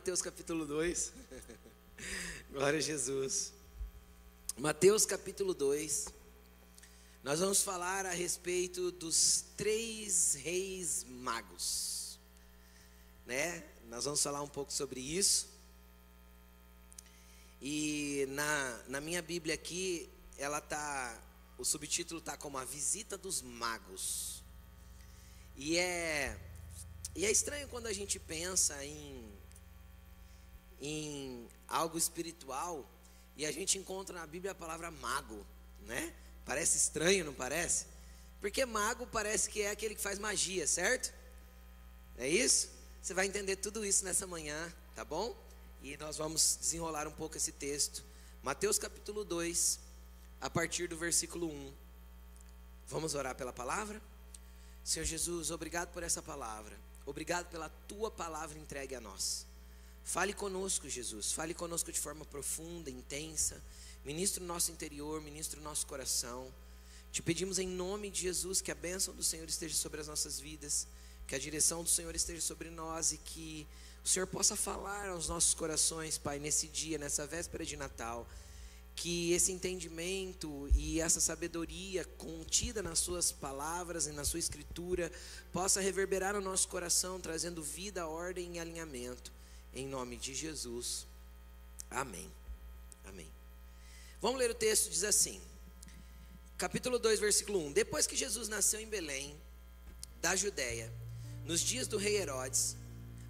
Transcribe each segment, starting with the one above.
Mateus capítulo 2. Glória a Jesus. Mateus capítulo 2. Nós vamos falar a respeito dos três reis magos. Né? Nós vamos falar um pouco sobre isso. E na, na minha Bíblia aqui, ela tá, o subtítulo tá como a visita dos magos. E é e é estranho quando a gente pensa em, em algo espiritual e a gente encontra na Bíblia a palavra mago, né? Parece estranho, não parece? Porque mago parece que é aquele que faz magia, certo? É isso? Você vai entender tudo isso nessa manhã, tá bom? E nós vamos desenrolar um pouco esse texto. Mateus capítulo 2, a partir do versículo 1. Vamos orar pela palavra? Senhor Jesus, obrigado por essa palavra. Obrigado pela tua palavra entregue a nós. Fale conosco, Jesus. Fale conosco de forma profunda, intensa. Ministre o nosso interior, ministre o nosso coração. Te pedimos em nome de Jesus que a bênção do Senhor esteja sobre as nossas vidas, que a direção do Senhor esteja sobre nós e que o Senhor possa falar aos nossos corações, Pai, nesse dia, nessa véspera de Natal que esse entendimento e essa sabedoria contida nas suas palavras e na sua escritura possa reverberar no nosso coração, trazendo vida, ordem e alinhamento. Em nome de Jesus. Amém. Amém. Vamos ler o texto, diz assim. Capítulo 2, versículo 1. Depois que Jesus nasceu em Belém, da Judéia, nos dias do rei Herodes,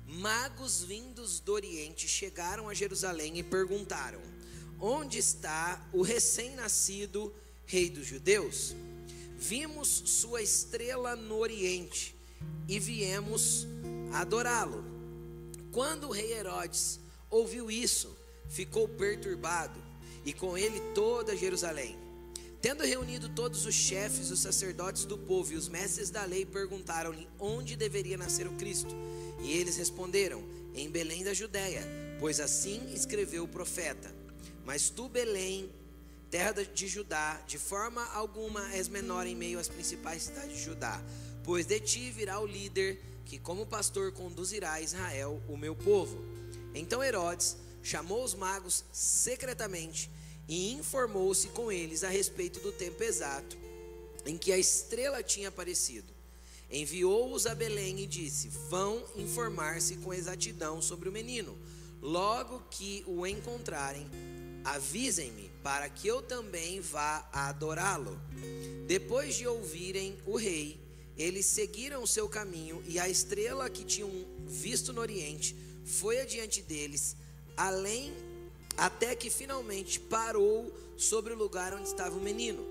magos vindos do Oriente chegaram a Jerusalém e perguntaram: Onde está o recém-nascido rei dos judeus? Vimos sua estrela no oriente e viemos adorá-lo. Quando o rei Herodes ouviu isso, ficou perturbado, e com ele toda Jerusalém. Tendo reunido todos os chefes, os sacerdotes do povo e os mestres da lei, perguntaram-lhe onde deveria nascer o Cristo. E eles responderam: Em Belém da Judéia, pois assim escreveu o profeta. Mas tu, Belém, terra de Judá, de forma alguma és menor em meio às principais cidades de Judá, pois de ti virá o líder que, como pastor, conduzirá a Israel, o meu povo. Então Herodes chamou os magos secretamente e informou-se com eles a respeito do tempo exato em que a estrela tinha aparecido. Enviou-os a Belém e disse: Vão informar-se com exatidão sobre o menino. Logo que o encontrarem, avisem-me, para que eu também vá adorá-lo. Depois de ouvirem o rei, eles seguiram o seu caminho, e a estrela que tinham visto no oriente foi adiante deles, além até que finalmente parou sobre o lugar onde estava o menino.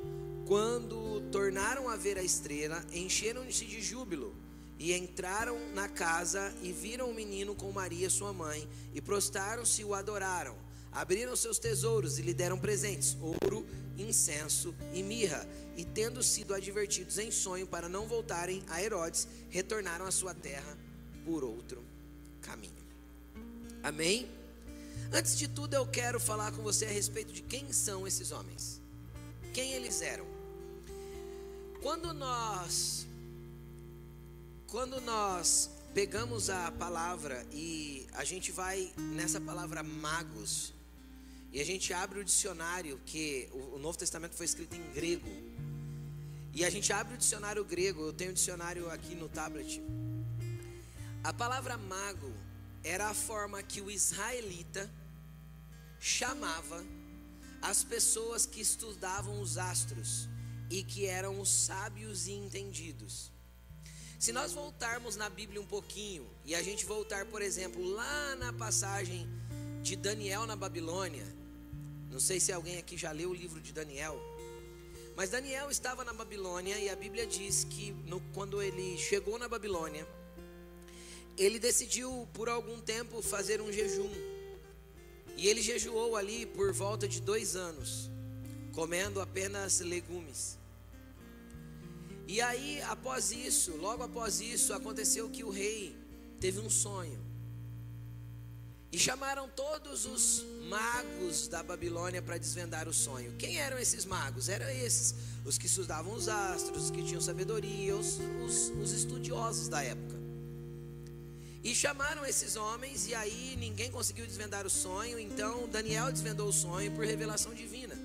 Quando tornaram a ver a estrela, encheram-se de júbilo e entraram na casa e viram o menino com Maria, sua mãe, e prostaram-se e o adoraram abriram seus tesouros e lhe deram presentes: ouro, incenso e mirra. E tendo sido advertidos em sonho para não voltarem a Herodes, retornaram à sua terra por outro caminho. Amém? Antes de tudo, eu quero falar com você a respeito de quem são esses homens. Quem eles eram? Quando nós quando nós pegamos a palavra e a gente vai nessa palavra magos, e a gente abre o dicionário, que o Novo Testamento foi escrito em grego. E a gente abre o dicionário grego, eu tenho o dicionário aqui no tablet. A palavra mago era a forma que o israelita chamava as pessoas que estudavam os astros e que eram os sábios e entendidos. Se nós voltarmos na Bíblia um pouquinho e a gente voltar, por exemplo, lá na passagem de Daniel na Babilônia, não sei se alguém aqui já leu o livro de Daniel. Mas Daniel estava na Babilônia e a Bíblia diz que no, quando ele chegou na Babilônia, ele decidiu por algum tempo fazer um jejum. E ele jejuou ali por volta de dois anos, comendo apenas legumes. E aí, após isso, logo após isso, aconteceu que o rei teve um sonho. E chamaram todos os magos da Babilônia para desvendar o sonho. Quem eram esses magos? Eram esses, os que estudavam os astros, os que tinham sabedoria, os, os, os estudiosos da época. E chamaram esses homens, e aí ninguém conseguiu desvendar o sonho, então Daniel desvendou o sonho por revelação divina.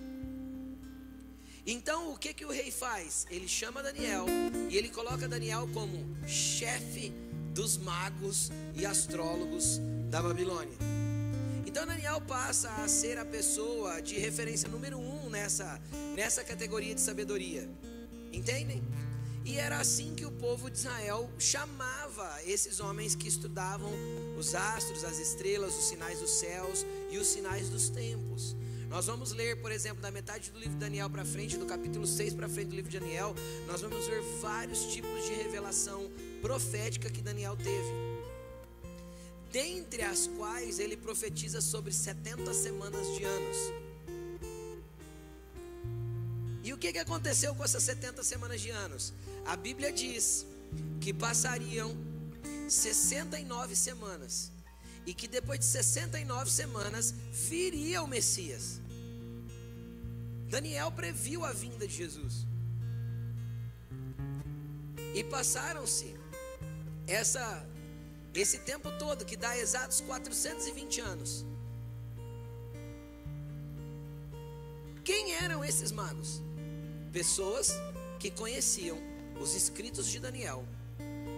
Então o que, que o rei faz? Ele chama Daniel e ele coloca Daniel como chefe dos magos e astrólogos da Babilônia. Então Daniel passa a ser a pessoa de referência número um nessa, nessa categoria de sabedoria. Entendem? E era assim que o povo de Israel chamava esses homens que estudavam os astros, as estrelas, os sinais dos céus e os sinais dos tempos. Nós vamos ler, por exemplo, da metade do livro de Daniel para frente, do capítulo 6 para frente do livro de Daniel, nós vamos ver vários tipos de revelação profética que Daniel teve. Dentre as quais ele profetiza sobre 70 semanas de anos. E o que, que aconteceu com essas 70 semanas de anos? A Bíblia diz que passariam 69 semanas. E que depois de 69 semanas viria o Messias. Daniel previu a vinda de Jesus. E passaram-se essa esse tempo todo, que dá exatos 420 anos. Quem eram esses magos? Pessoas que conheciam os escritos de Daniel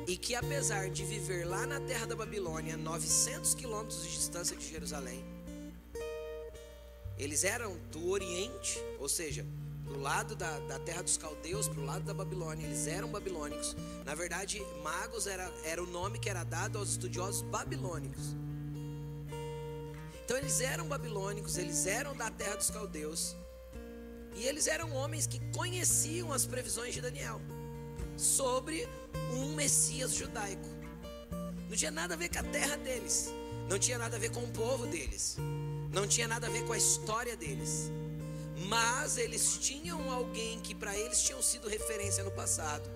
e que, apesar de viver lá na terra da Babilônia, 900 quilômetros de distância de Jerusalém, eles eram do Oriente, ou seja, do lado da, da terra dos caldeus, para o lado da Babilônia, eles eram babilônicos. Na verdade, magos era, era o nome que era dado aos estudiosos babilônicos. Então, eles eram babilônicos, eles eram da terra dos caldeus. E eles eram homens que conheciam as previsões de Daniel sobre um Messias judaico. Não tinha nada a ver com a terra deles, não tinha nada a ver com o povo deles, não tinha nada a ver com a história deles. Mas eles tinham alguém que para eles tinham sido referência no passado,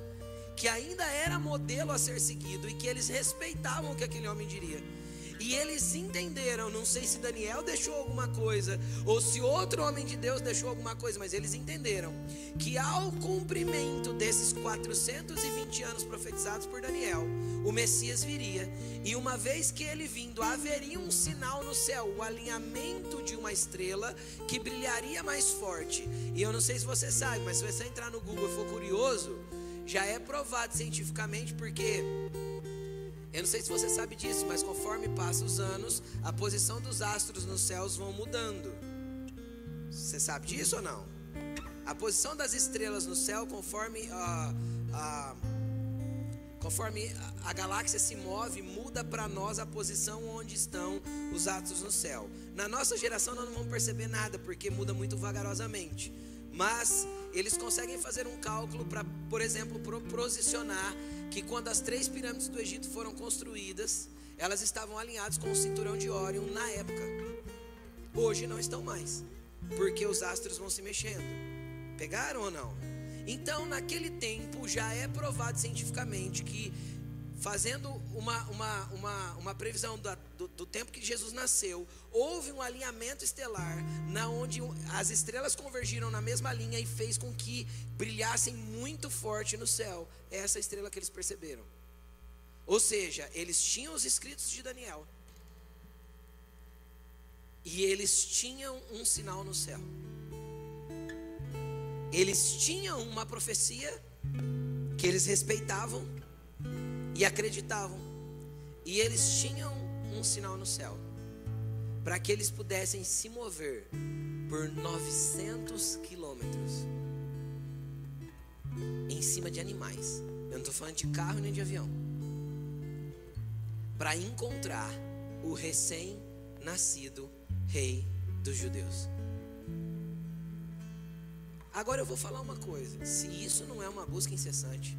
que ainda era modelo a ser seguido e que eles respeitavam o que aquele homem diria. E eles entenderam, não sei se Daniel deixou alguma coisa, ou se outro homem de Deus deixou alguma coisa, mas eles entenderam que ao cumprimento desses 420 anos profetizados por Daniel, o Messias viria, e uma vez que ele vindo, haveria um sinal no céu, o alinhamento de uma estrela que brilharia mais forte. E eu não sei se você sabe, mas se você entrar no Google e for curioso, já é provado cientificamente porque eu não sei se você sabe disso, mas conforme passam os anos, a posição dos astros nos céus vão mudando. Você sabe disso ou não? A posição das estrelas no céu, conforme a, a conforme a galáxia se move, muda para nós a posição onde estão os astros no céu. Na nossa geração nós não vamos perceber nada, porque muda muito vagarosamente. Mas eles conseguem fazer um cálculo para, por exemplo, posicionar que quando as três pirâmides do Egito foram construídas, elas estavam alinhadas com o cinturão de Órion na época. Hoje não estão mais, porque os astros vão se mexendo. Pegaram ou não? Então, naquele tempo, já é provado cientificamente que fazendo uma, uma, uma, uma previsão do, do, tempo que Jesus nasceu, houve um alinhamento estelar, na onde as estrelas convergiram na mesma linha e fez com que brilhassem muito forte no céu. Essa estrela que eles perceberam. Ou seja, eles tinham os escritos de Daniel. E eles tinham um sinal no céu. Eles tinham uma profecia que eles respeitavam e acreditavam. E eles tinham um sinal no céu para que eles pudessem se mover por 900 quilômetros em cima de animais. Eu não estou falando de carro nem de avião. Para encontrar o recém-nascido rei dos judeus. Agora eu vou falar uma coisa: se isso não é uma busca incessante,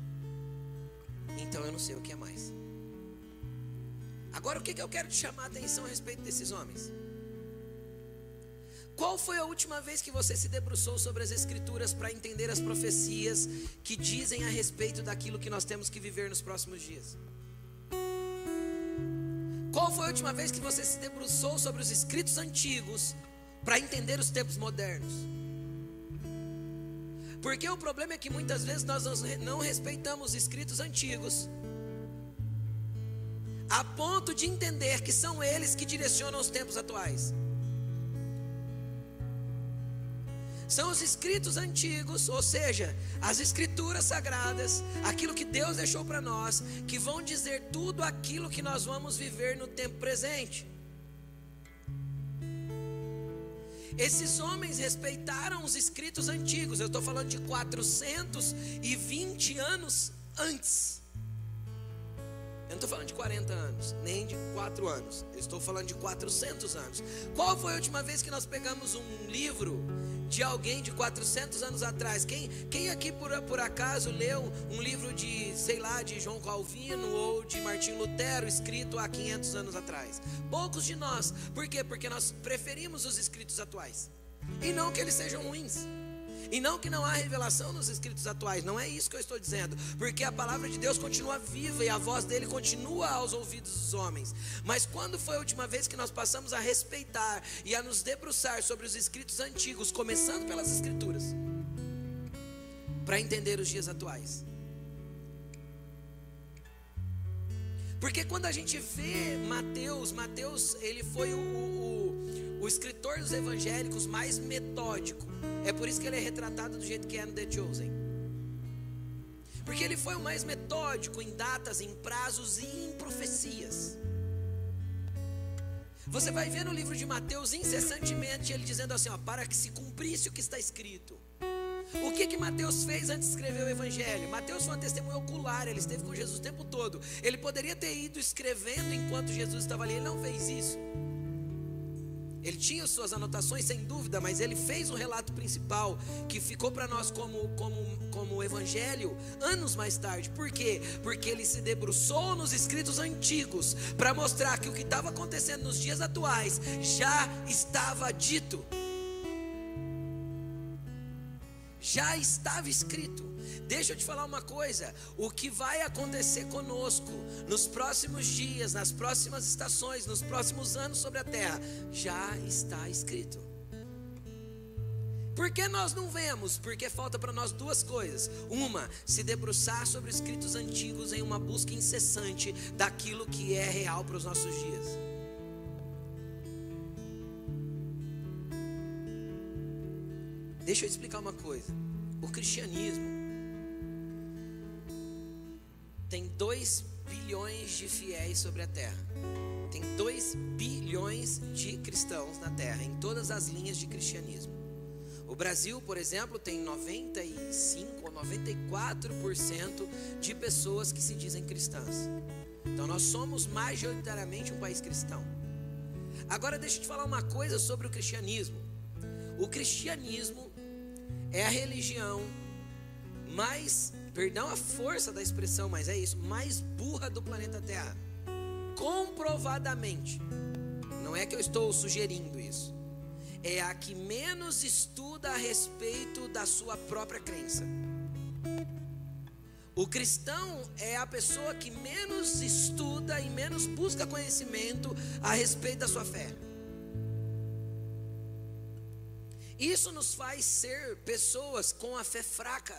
então eu não sei o que é mais. Agora o que, que eu quero te chamar a atenção a respeito desses homens? Qual foi a última vez que você se debruçou sobre as Escrituras para entender as profecias que dizem a respeito daquilo que nós temos que viver nos próximos dias? Qual foi a última vez que você se debruçou sobre os escritos antigos para entender os tempos modernos? Porque o problema é que muitas vezes nós não respeitamos os escritos antigos. a ponto de entender que são eles que direcionam os tempos atuais. São os escritos antigos, ou seja, as escrituras sagradas, aquilo que Deus deixou para nós, que vão dizer tudo aquilo que nós vamos viver no tempo presente. Esses homens respeitaram os escritos antigos, eu estou falando de 420 anos antes. Eu não estou falando de 40 anos, nem de 4 anos. Eu estou falando de 400 anos. Qual foi a última vez que nós pegamos um livro de alguém de 400 anos atrás? Quem, quem aqui por, por acaso leu um livro de, sei lá, de João Calvino ou de Martim Lutero, escrito há 500 anos atrás? Poucos de nós. Por quê? Porque nós preferimos os escritos atuais. E não que eles sejam ruins. E não que não há revelação nos escritos atuais, não é isso que eu estou dizendo, porque a palavra de Deus continua viva e a voz dele continua aos ouvidos dos homens. Mas quando foi a última vez que nós passamos a respeitar e a nos debruçar sobre os escritos antigos, começando pelas escrituras, para entender os dias atuais? Porque quando a gente vê Mateus, Mateus ele foi o, o, o escritor dos evangélicos mais metódico. É por isso que ele é retratado do jeito que é no The Chosen. Porque ele foi o mais metódico em datas, em prazos e em profecias. Você vai ver no livro de Mateus incessantemente ele dizendo assim: ó, para que se cumprisse o que está escrito. O que que Mateus fez antes de escrever o evangelho? Mateus foi uma testemunha ocular, ele esteve com Jesus o tempo todo. Ele poderia ter ido escrevendo enquanto Jesus estava ali, ele não fez isso. Ele tinha suas anotações, sem dúvida, mas ele fez o relato principal que ficou para nós como, como, como evangelho anos mais tarde. Por quê? Porque ele se debruçou nos escritos antigos para mostrar que o que estava acontecendo nos dias atuais já estava dito já estava escrito. Deixa eu te falar uma coisa: o que vai acontecer conosco nos próximos dias, nas próximas estações, nos próximos anos sobre a terra, já está escrito. Por que nós não vemos? Porque falta para nós duas coisas. Uma, se debruçar sobre escritos antigos em uma busca incessante daquilo que é real para os nossos dias. Deixa eu explicar uma coisa. O cristianismo tem 2 bilhões de fiéis sobre a terra. Tem 2 bilhões de cristãos na terra, em todas as linhas de cristianismo. O Brasil, por exemplo, tem 95 ou 94% de pessoas que se dizem cristãs. Então nós somos majoritariamente um país cristão. Agora deixa eu te falar uma coisa sobre o cristianismo. O cristianismo é a religião mais, perdão a força da expressão, mas é isso, mais burra do planeta Terra. Comprovadamente. Não é que eu estou sugerindo isso. É a que menos estuda a respeito da sua própria crença. O cristão é a pessoa que menos estuda e menos busca conhecimento a respeito da sua fé. Isso nos faz ser pessoas com a fé fraca,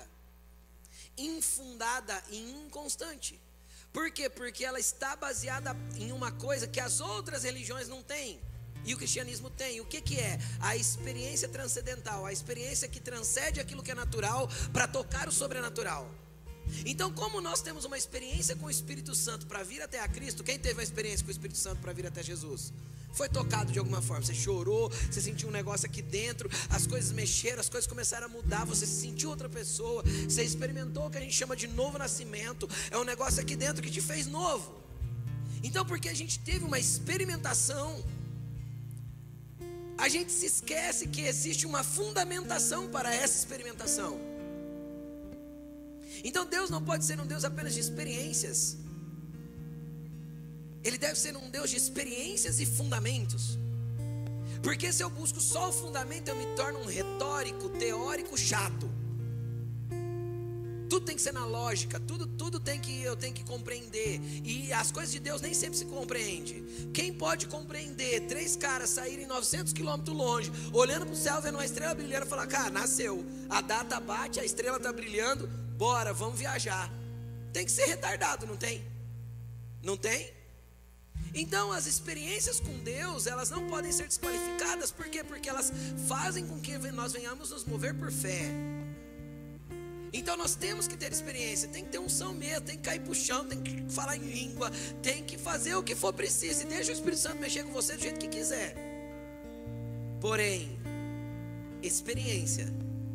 infundada e inconstante. Por quê? Porque ela está baseada em uma coisa que as outras religiões não têm. E o cristianismo tem. O que, que é? A experiência transcendental, a experiência que transcende aquilo que é natural para tocar o sobrenatural. Então, como nós temos uma experiência com o Espírito Santo para vir até a Cristo, quem teve uma experiência com o Espírito Santo para vir até Jesus? Foi tocado de alguma forma, você chorou, você sentiu um negócio aqui dentro, as coisas mexeram, as coisas começaram a mudar, você se sentiu outra pessoa, você experimentou o que a gente chama de novo nascimento, é um negócio aqui dentro que te fez novo. Então, porque a gente teve uma experimentação, a gente se esquece que existe uma fundamentação para essa experimentação. Então, Deus não pode ser um Deus apenas de experiências. Ele deve ser um Deus de experiências e fundamentos. Porque se eu busco só o fundamento, eu me torno um retórico, teórico chato. Tudo tem que ser na lógica, tudo, tudo tem que eu tenho que compreender. E as coisas de Deus nem sempre se compreende. Quem pode compreender três caras saírem 900 quilômetros longe, olhando para o céu, vendo uma estrela brilhando, falar: "Cara, nasceu. A data bate, a estrela está brilhando. Bora, vamos viajar." Tem que ser retardado, não tem? Não tem? Então, as experiências com Deus, elas não podem ser desqualificadas, por quê? Porque elas fazem com que nós venhamos nos mover por fé. Então nós temos que ter experiência, tem que ter unção mesmo, tem que cair pro chão, tem que falar em língua, tem que fazer o que for preciso, e deixa o Espírito Santo mexer com você do jeito que quiser. Porém, experiência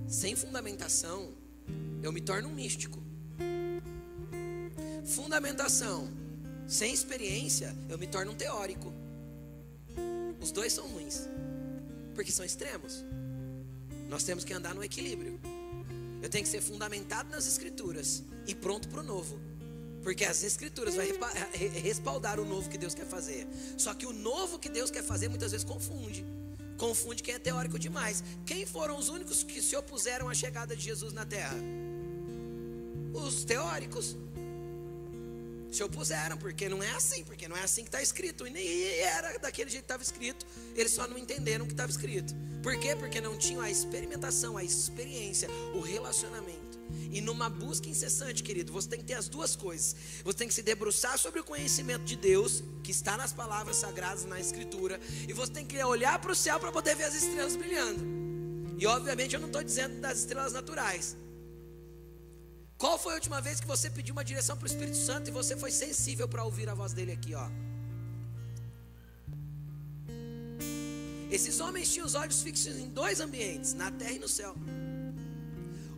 sem fundamentação, eu me torno um místico. Fundamentação sem experiência, eu me torno um teórico. Os dois são ruins, porque são extremos. Nós temos que andar no equilíbrio. Eu tenho que ser fundamentado nas escrituras e pronto para o novo. Porque as escrituras vai respaldar o novo que Deus quer fazer. Só que o novo que Deus quer fazer muitas vezes confunde. Confunde quem é teórico demais. Quem foram os únicos que se opuseram à chegada de Jesus na terra? Os teóricos se opuseram, porque não é assim, porque não é assim que está escrito. E nem era daquele jeito que estava escrito, eles só não entenderam o que estava escrito. Por quê? Porque não tinham a experimentação, a experiência, o relacionamento. E numa busca incessante, querido, você tem que ter as duas coisas. Você tem que se debruçar sobre o conhecimento de Deus, que está nas palavras sagradas, na Escritura, e você tem que olhar para o céu para poder ver as estrelas brilhando. E obviamente eu não estou dizendo das estrelas naturais. Qual foi a última vez que você pediu uma direção para o Espírito Santo e você foi sensível para ouvir a voz dele aqui, ó? Esses homens tinham os olhos fixos em dois ambientes, na terra e no céu.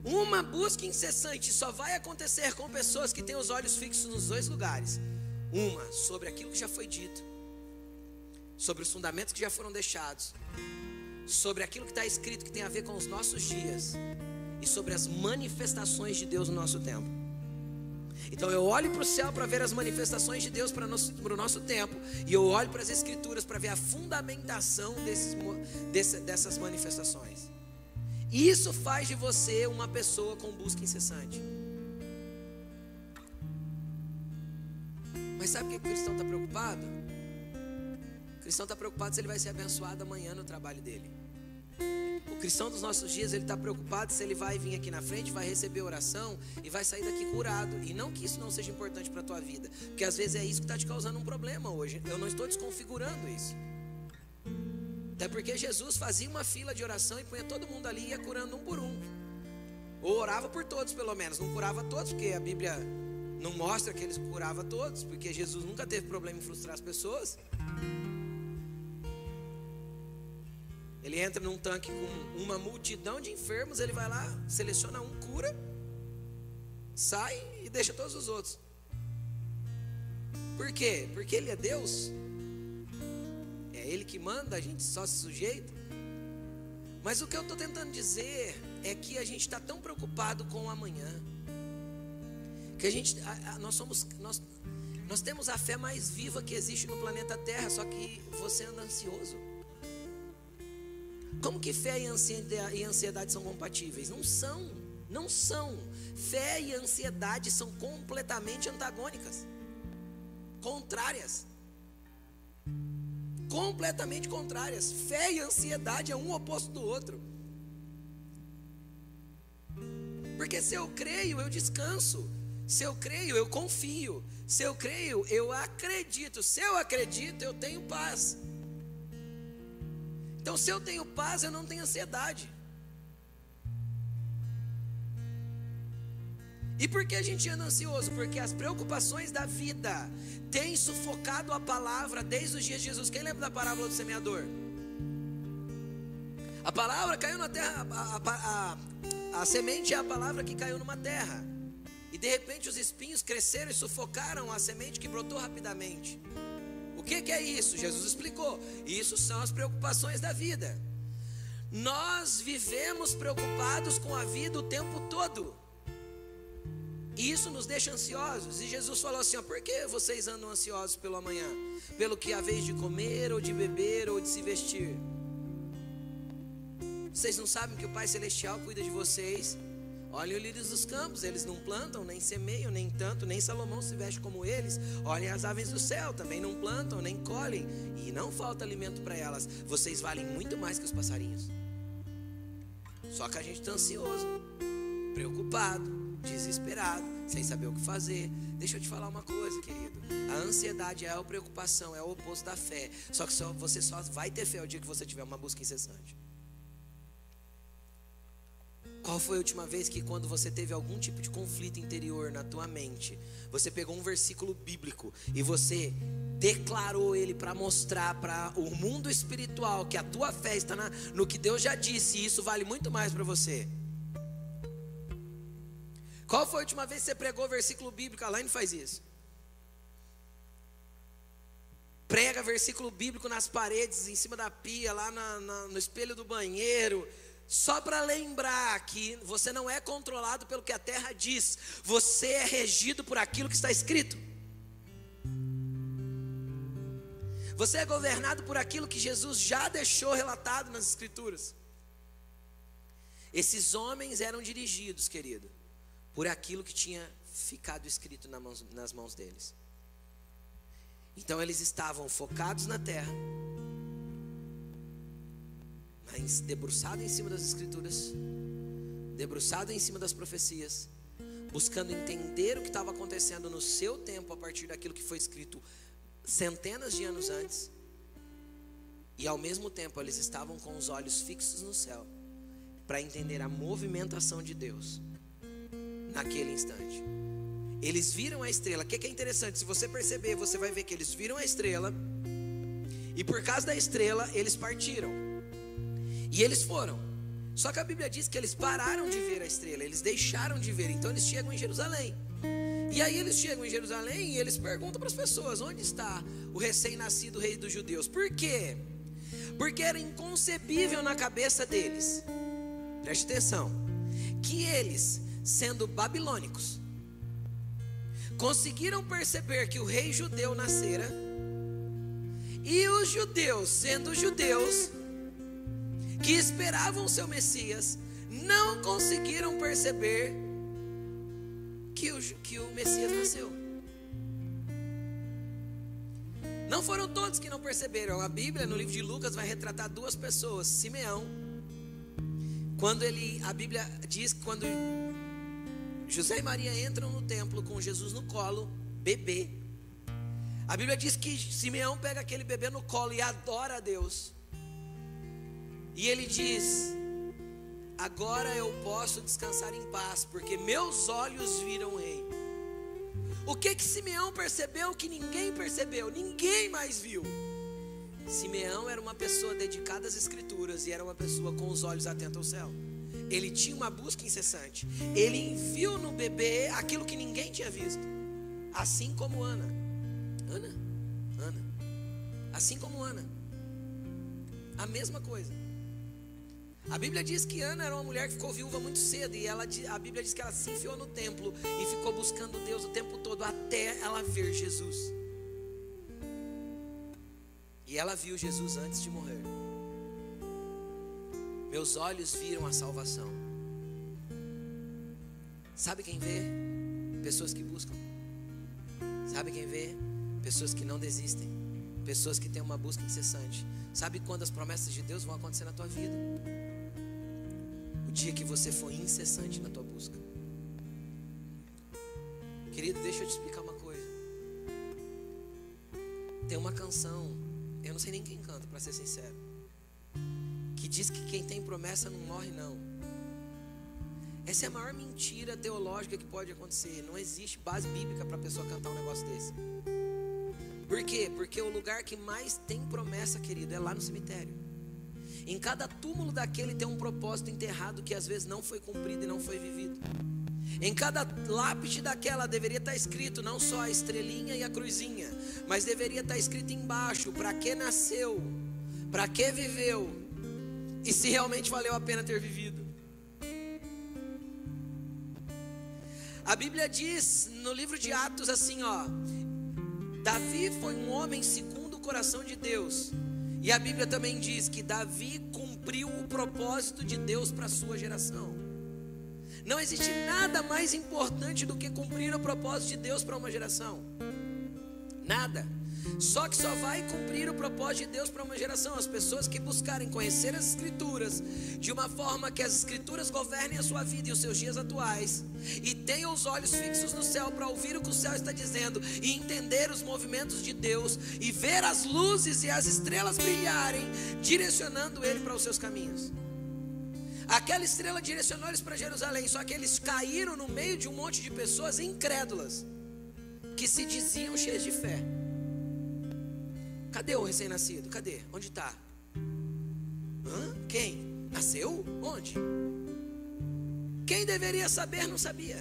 Uma busca incessante só vai acontecer com pessoas que têm os olhos fixos nos dois lugares. Uma sobre aquilo que já foi dito, sobre os fundamentos que já foram deixados, sobre aquilo que está escrito que tem a ver com os nossos dias e sobre as manifestações de Deus no nosso tempo. Então eu olho para o céu para ver as manifestações de Deus para, o nosso tempo, e eu olho para as Escrituras para ver a fundamentação desses, desse, dessas manifestações. Isso faz de você uma pessoa com busca incessante. Mas sabe o que o cristão está preocupado? O cristão está preocupado se ele vai ser abençoado amanhã no trabalho dele. O cristão dos nossos dias, ele está preocupado se ele vai vir aqui na frente, vai receber oração e vai sair daqui curado. E não que isso não seja importante para a tua vida, porque às vezes é isso que está te causando um problema hoje. Eu não estou desconfigurando isso. Até porque Jesus fazia uma fila de oração e punha todo mundo ali e ia curando um por um. Ou orava por todos, pelo menos. Não curava todos, porque a Bíblia não mostra que eles curava todos, porque Jesus nunca teve problema em frustrar as pessoas. Ele entra num tanque com uma multidão de enfermos, ele vai lá, seleciona um, cura, sai e deixa todos os outros. Por quê? Porque ele é Deus. É ele que manda, a gente só se sujeita. Mas o que eu estou tentando dizer é que a gente está tão preocupado com o amanhã, que a gente, nós somos, nós, nós temos a fé mais viva que existe no planeta Terra, só que você anda ansioso. Como que fé e ansiedade são compatíveis? Não são, não são. Fé e ansiedade são completamente antagônicas, contrárias. Completamente contrárias. Fé e ansiedade é um oposto do outro. Porque se eu creio, eu descanso. Se eu creio, eu confio. Se eu creio, eu acredito. Se eu acredito, eu tenho paz. Então, se eu tenho paz, eu não tenho ansiedade. E por que a gente anda ansioso? Porque as preocupações da vida têm sufocado a palavra desde os dias de Jesus. Quem lembra da parábola do semeador? A palavra caiu na terra, a, a, a, a semente é a palavra que caiu numa terra. E de repente os espinhos cresceram e sufocaram a semente que brotou rapidamente. O que, que é isso? Jesus explicou. Isso são as preocupações da vida. Nós vivemos preocupados com a vida o tempo todo. E isso nos deixa ansiosos. E Jesus falou assim: ó, por que vocês andam ansiosos pelo amanhã? Pelo que há vez de comer, ou de beber, ou de se vestir? Vocês não sabem que o Pai Celestial cuida de vocês Olhem os lírios dos campos, eles não plantam, nem semeiam, nem tanto, nem Salomão se veste como eles. Olhem as aves do céu, também não plantam, nem colhem, e não falta alimento para elas. Vocês valem muito mais que os passarinhos. Só que a gente está ansioso, preocupado, desesperado, sem saber o que fazer, Deixa eu te falar uma coisa, querido. A ansiedade é a preocupação, é o oposto da fé. Só que só, você só vai ter fé o dia que você tiver uma busca incessante. Qual foi a última vez que quando você teve algum tipo de conflito interior na tua mente, você pegou um versículo bíblico e você declarou ele para mostrar para o mundo espiritual que a tua fé está na, no que Deus já disse, e isso vale muito mais para você. Qual foi a última vez que você pregou o versículo bíblico? A Laine faz isso. Prega versículo bíblico nas paredes, em cima da pia, lá na, na, no espelho do banheiro. Só para lembrar que você não é controlado pelo que a terra diz, você é regido por aquilo que está escrito. Você é governado por aquilo que Jesus já deixou relatado nas Escrituras. Esses homens eram dirigidos, querido, por aquilo que tinha ficado escrito nas mãos deles. Então eles estavam focados na terra, debruçado em cima das escrituras, debruçado em cima das profecias, buscando entender o que estava acontecendo no seu tempo a partir daquilo que foi escrito centenas de anos antes. E ao mesmo tempo eles estavam com os olhos fixos no céu para entender a movimentação de Deus naquele instante. Eles viram a estrela. O que, é interessante? Se você perceber, você vai ver que eles viram a estrela. E por causa da estrela, eles partiram. E eles foram. Só que a Bíblia diz que eles pararam de ver a estrela. Eles deixaram de ver. Então eles chegam em Jerusalém. E aí eles chegam em Jerusalém e eles perguntam para as pessoas: onde está o recém-nascido rei dos judeus? Por quê? Porque era inconcebível na cabeça deles. Preste atenção. Que eles sendo babilônicos, conseguiram perceber que o rei judeu nascera, e os judeus, sendo judeus, que esperavam o seu Messias, não conseguiram perceber que o, que o Messias nasceu. Não foram todos que não perceberam. A Bíblia, no livro de Lucas, vai retratar duas pessoas: Simeão. Quando ele, a Bíblia diz que quando José e Maria entram no templo com Jesus no colo, bebê. A Bíblia diz que Simeão pega aquele bebê no colo e adora a Deus. E ele diz: Agora eu posso descansar em paz, porque meus olhos viram o rei. O que que Simeão percebeu que ninguém percebeu, ninguém mais viu? Simeão era uma pessoa dedicada às escrituras e era uma pessoa com os olhos atentos ao céu. Ele tinha uma busca incessante. Ele viu no bebê aquilo que ninguém tinha visto. Assim como Ana. Ana? Ana. Assim como Ana. A mesma coisa. A Bíblia diz que Ana era uma mulher que ficou viúva muito cedo e ela, a Bíblia diz que ela se enfiou no templo e ficou buscando Deus o tempo todo até ela ver Jesus. E ela viu Jesus antes de morrer. Meus olhos viram a salvação. Sabe quem vê? Pessoas que buscam. Sabe quem vê? Pessoas que não desistem. Pessoas que têm uma busca incessante. Sabe quando as promessas de Deus vão acontecer na tua vida? O dia que você for incessante na tua busca. Querido, deixa eu te explicar uma coisa. Tem uma canção, eu não sei nem quem canta, para ser sincero que diz que quem tem promessa não morre, não. Essa é a maior mentira teológica que pode acontecer. Não existe base bíblica para a pessoa cantar um negócio desse. Por quê? Porque o lugar que mais tem promessa, querido, é lá no cemitério. Em cada túmulo daquele tem um propósito enterrado que às vezes não foi cumprido e não foi vivido. Em cada lápide daquela deveria estar escrito não só a estrelinha e a cruzinha, mas deveria estar escrito embaixo para que nasceu, para que viveu e se realmente valeu a pena ter vivido. A Bíblia diz no livro de Atos assim, ó: Davi foi um homem segundo o coração de Deus. E a Bíblia também diz que Davi cumpriu o propósito de Deus para a sua geração. Não existe nada mais importante do que cumprir o propósito de Deus para uma geração. Nada. Só que só vai cumprir o propósito de Deus para uma geração. As pessoas que buscarem conhecer as Escrituras de uma forma que as Escrituras governem a sua vida e os seus dias atuais, e tenham os olhos fixos no céu para ouvir o que o céu está dizendo e entender os movimentos de Deus e ver as luzes e as estrelas brilharem, direcionando Ele para os seus caminhos. Aquela estrela direcionou eles para Jerusalém, só que eles caíram no meio de um monte de pessoas incrédulas que se diziam cheias de fé. Cadê o recém-nascido? Cadê? Onde está? Quem? Nasceu? Onde? Quem deveria saber não sabia.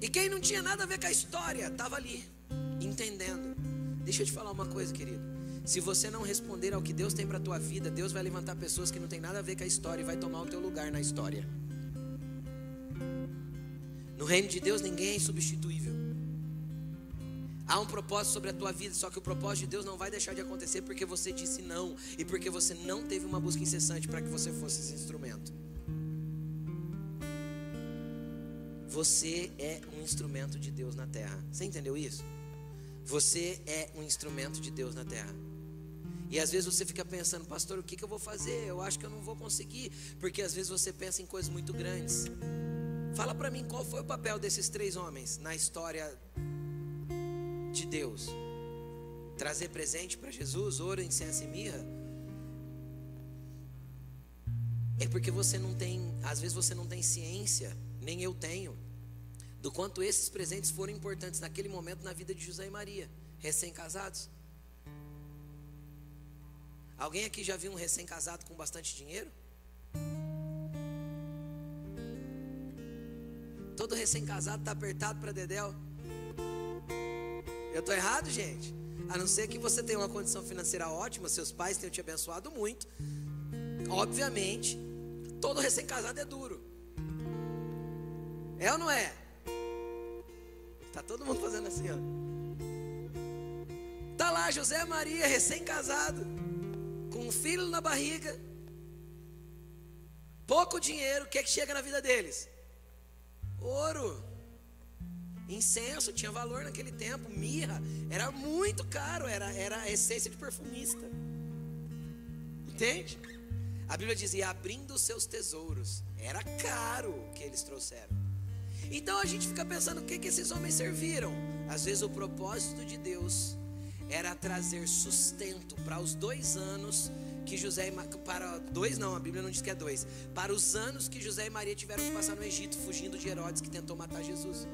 E quem não tinha nada a ver com a história estava ali, entendendo. Deixa eu te falar uma coisa, querido. Se você não responder ao que Deus tem para a tua vida, Deus vai levantar pessoas que não tem nada a ver com a história e vai tomar o teu lugar na história. No reino de Deus ninguém é insubstituível. Há um propósito sobre a tua vida, só que o propósito de Deus não vai deixar de acontecer porque você disse não e porque você não teve uma busca incessante para que você fosse esse instrumento. Você é um instrumento de Deus na terra. Você entendeu isso? Você é um instrumento de Deus na terra. E às vezes você fica pensando, pastor, o que, que eu vou fazer? Eu acho que eu não vou conseguir, porque às vezes você pensa em coisas muito grandes. Fala para mim qual foi o papel desses três homens na história de Deus? Trazer presente para Jesus, ouro, incenso e mirra? É porque você não tem, às vezes você não tem ciência, nem eu tenho, do quanto esses presentes foram importantes naquele momento na vida de José e Maria, recém-casados. Alguém aqui já viu um recém-casado com bastante dinheiro? Todo recém-casado está apertado para Dedéu. Eu estou errado, gente? A não ser que você tenha uma condição financeira ótima, seus pais tenham te abençoado muito. Obviamente, todo recém-casado é duro. É ou não é? Tá todo mundo fazendo assim, ó. Tá lá José Maria, recém-casado com um filho na barriga, pouco dinheiro, o que, é que chega na vida deles? Ouro, incenso, tinha valor naquele tempo, mirra, era muito caro, era, era essência de perfumista. Entende? A Bíblia dizia: abrindo os seus tesouros, era caro o que eles trouxeram. Então a gente fica pensando o que, que esses homens serviram. Às vezes o propósito de Deus era trazer sustento para os dois anos que José e para dois não, a Bíblia não diz que é dois, para os anos que José e Maria tiveram que passar no Egito fugindo de Herodes que tentou matar Jesus.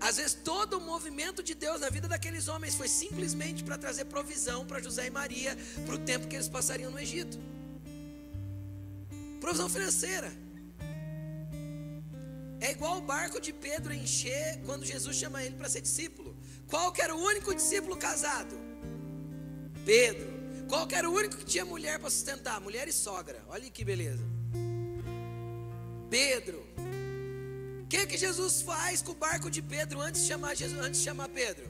Às vezes todo o movimento de Deus na vida daqueles homens foi simplesmente para trazer provisão para José e Maria para o tempo que eles passariam no Egito. Provisão financeira. É igual o barco de Pedro encher quando Jesus chama ele para ser discípulo. Qual que era o único discípulo casado? Pedro. Qual que era o único que tinha mulher para sustentar? Mulher e sogra. Olha que beleza. Pedro. O que, que Jesus faz com o barco de Pedro antes de chamar Jesus, antes de chamar Pedro?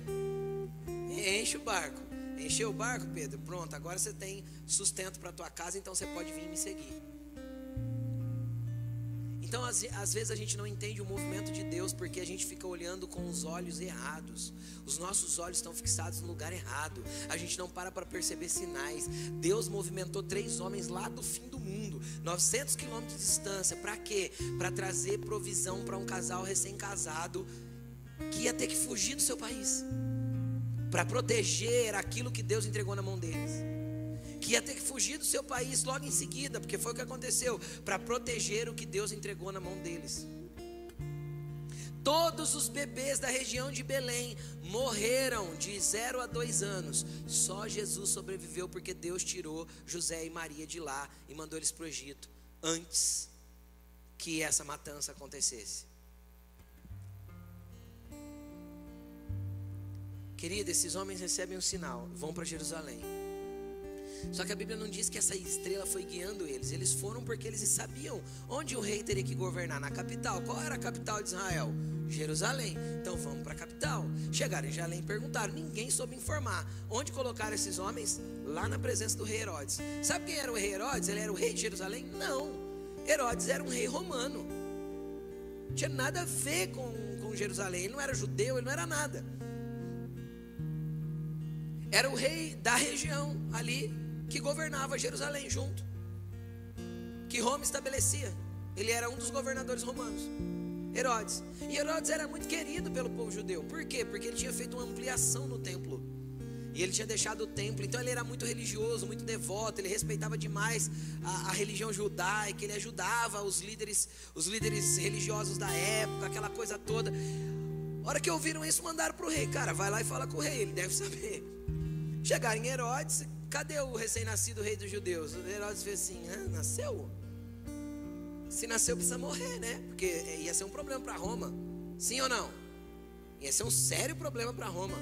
Enche o barco. Encheu o barco, Pedro. Pronto, agora você tem sustento para tua casa, então você pode vir me seguir. Então, às, às, vezes, a gente não entende o movimento de Deus porque a gente fica olhando com os olhos errados. Os nossos olhos estão fixados no lugar errado. A gente não para para perceber sinais. Deus movimentou três homens lá do fim do mundo, 900 quilômetros de distância. Para quê? Para trazer provisão para um casal recém-casado que ia ter que fugir do seu país para proteger aquilo que Deus entregou na mão deles que ia ter que fugir do seu país logo em seguida, porque foi o que aconteceu, para proteger o que Deus entregou na mão deles. Todos os bebês da região de Belém morreram de 0 a 2 anos. Só Jesus sobreviveu porque Deus tirou José e Maria de lá e mandou eles para o Egito antes que essa matança acontecesse. Querida, esses homens recebem um sinal, vão para Jerusalém. Só que a Bíblia não diz que essa estrela foi guiando eles. Eles foram porque eles sabiam onde o rei teria que governar na capital. Qual era a capital de Israel? Jerusalém. Então vamos para a capital. Chegaram em Jerusalém e perguntaram. Ninguém soube informar. Onde colocaram esses homens? Lá na presença do rei Herodes. Sabe quem era o rei Herodes? Ele era o rei de Jerusalém? Não. Herodes era um rei romano. Tinha nada a ver com com Jerusalém. Ele não era judeu, ele não era nada. Era o rei da região ali que governava Jerusalém junto. Que Roma estabelecia. Ele era um dos governadores romanos. Herodes. E Herodes era muito querido pelo povo judeu. Por quê? Porque ele tinha feito uma ampliação no templo. E ele tinha deixado o templo, então ele era muito religioso, muito devoto, ele respeitava demais a, a, religião judaica, ele ajudava os líderes, os líderes religiosos da época, aquela coisa toda. A hora que ouviram isso, mandaram para o rei, cara, vai lá e fala com o rei, ele deve saber. Chegaram em Herodes, cadê o recém-nascido rei dos judeus? Herodes fez assim, nasceu? Se nasceu precisa morrer, né? Porque ia ser um problema para Roma. Sim ou não? Ia ser um sério problema para Roma.